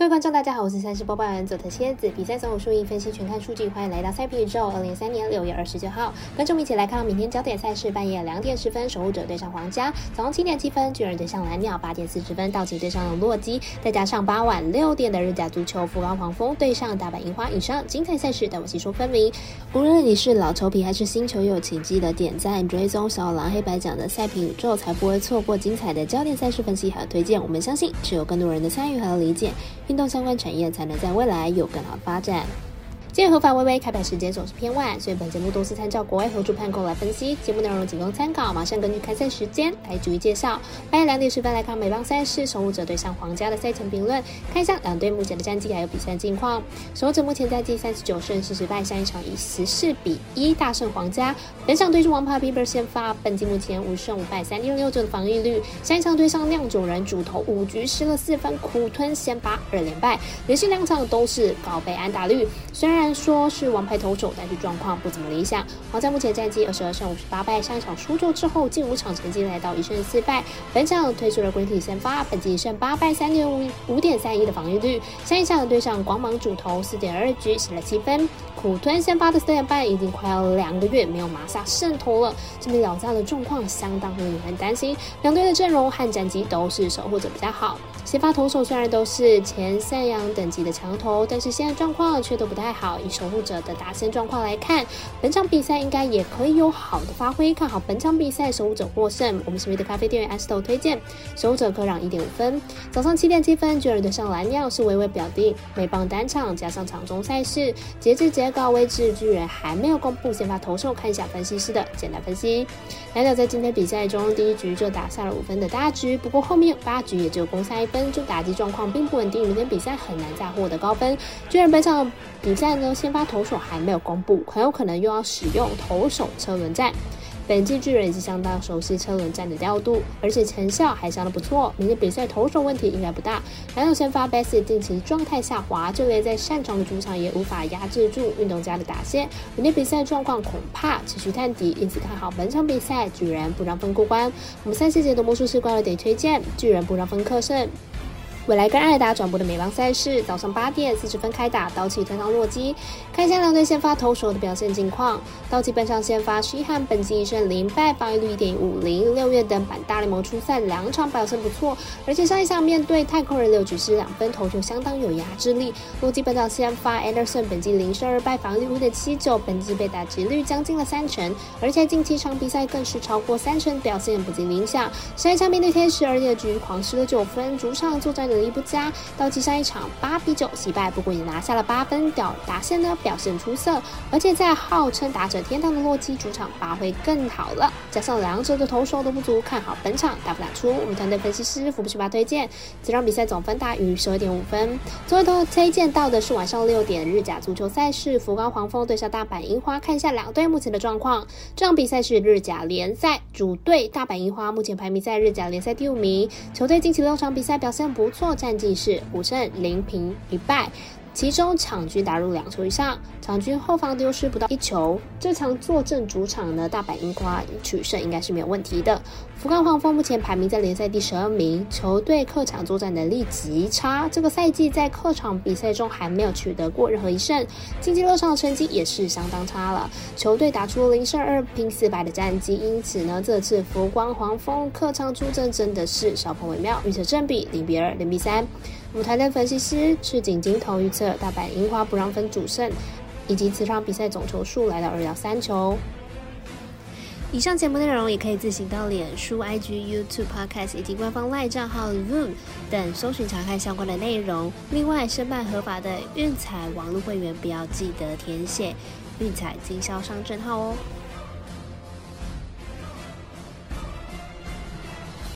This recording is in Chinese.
各位观众，大家好，我是赛事播报员佐藤蝎子。比赛总有输赢分析全看数据，欢迎来到赛评宇宙。二零三年六月二十九号，观众们一起来看明天焦点赛事：半夜两点十分，守护者对上皇家；早上七点七分，巨人对上蓝鸟；八点四十分，道奇对上洛基；再加上八晚六点的日甲足球，福冈黄蜂对上大阪樱花。以上精彩赛事，带我细说分明。无论你是老球皮还是新球友，请记得点赞、追踪小狼黑白奖的赛评宇宙，才不会错过精彩的焦点赛事分析和推荐。我们相信，只有更多人的参与和理解。运动相关产业才能在未来有更好发展。今日合法微微开盘时间总是偏晚，所以本节目都是参照国外合主判供来分析，节目内容仅供参考。马上根据开赛时间来逐一介绍。半夜两点十分来看美邦赛事，守护者对上皇家的赛前评论，看一下两队目前的战绩还有比赛近况。守护者目前战绩三十九胜四十败，上一场以十四比一大胜皇家。本场对阵王牌 Bieber 先发，本季目前五胜五败，三六六九的防御率。上一场对上酿酒人主投五局失了四分，苦吞先发二连败，连续两场都是高倍安打率。虽然。虽然说是王牌投手，但是状况不怎么理想。皇家目前战绩二十二胜五十八败，上一场输球之后，近五场成绩来到一胜四败。本场推出了归体先发，本季一胜八败，三点五五点三一的防御率。上一场对上光芒主投四点二局，失了七分。苦吞先发的四点半，已经快要两个月没有马萨胜投了，这边老将的状况相当令人担心。两队的阵容和战绩都是守护者比较好。先发投手虽然都是前赛扬等级的强投，但是现在状况却都不太好。以守护者的打线状况来看，本场比赛应该也可以有好的发挥。看好本场比赛守护者获胜。我们身边的咖啡店员 Asto 推荐守护者可让一点五分。早上七点七分，巨人对上蓝鸟是微微表定，美棒单场加上场中赛事，截至高位置，居然还没有公布先发投手。看一下分析师的简单分析，蓝鸟在今天比赛中第一局就打下了五分的大局，不过后面八局也只有攻下一分，就打击状况并不稳定，明天比赛很难再获得高分。巨人本场比赛呢？先发投手还没有公布，很有可能又要使用投手车轮战。本季巨人已经相当熟悉车轮战的调度，而且成效还相当不错。明天比赛投手问题应该不大。然后先发 b e s s 近期状态下滑，就连在擅长的主场也无法压制住运动家的打线。明天比赛状况恐怕持续探底，因此看好本场比赛巨人不让分过关。我们赛季节的魔术师怪了得推荐巨人不让分客胜。未来跟艾达转播的美邦赛事，早上八点四十分开打，道奇对上洛基。看一下两队先发投手的表现近况。道奇本场先发西汉，本季一胜零败，防御率一点五零。六月登板大联盟初赛两场表现不错，而且上一场面对太空人六局失两分，投球相当有压制力。洛基本场先发 Anderson，本季零胜二败，防御率五点七九，本季被打击率将近了三成，而且近期场比赛更是超过三成，表现不尽理想。上一场面对天使二点局狂失了九分，主场作战。能力不佳，道奇上一场八比九惜败，不过也拿下了八分。屌打线呢表现出色，而且在号称打者天堂的洛基主场发挥更好了。加上两者的投手都不足，看好本场打不打出。我们团队分析师福布斯巴推荐，这场比赛总分大于十二点五分。最后推荐到的是晚上六点日甲足球赛事，福冈黄蜂对上大阪樱花。看一下两队目前的状况，这场比赛是日甲联赛主队大阪樱花，目前排名在日甲联赛第五名。球队近期六场比赛表现不错。错战绩是五胜零平一败，其中场均打入两球以上，场均后方丢失不到一球。这场坐镇主场呢，大阪樱花取胜应该是没有问题的。福冈黄蜂目前排名在联赛第十二名，球队客场作战能力极差，这个赛季在客场比赛中还没有取得过任何一胜，竞技六场的成绩也是相当差了。球队打出了零胜二平四败的战绩，因此呢，这次福冈黄蜂客场出阵真的是小鹏为妙，预测正比零比二、零比三。舞台的分析师赤井金头预测大阪樱花不让分主胜，以及此场比赛总球数来到二到三球。以上节目内容也可以自行到脸书、IG、YouTube、Podcast 以及官方 LINE 账号 Room 等搜寻查看相关的内容。另外，申办合法的运彩网络会员，不要记得填写运彩经销商证号哦。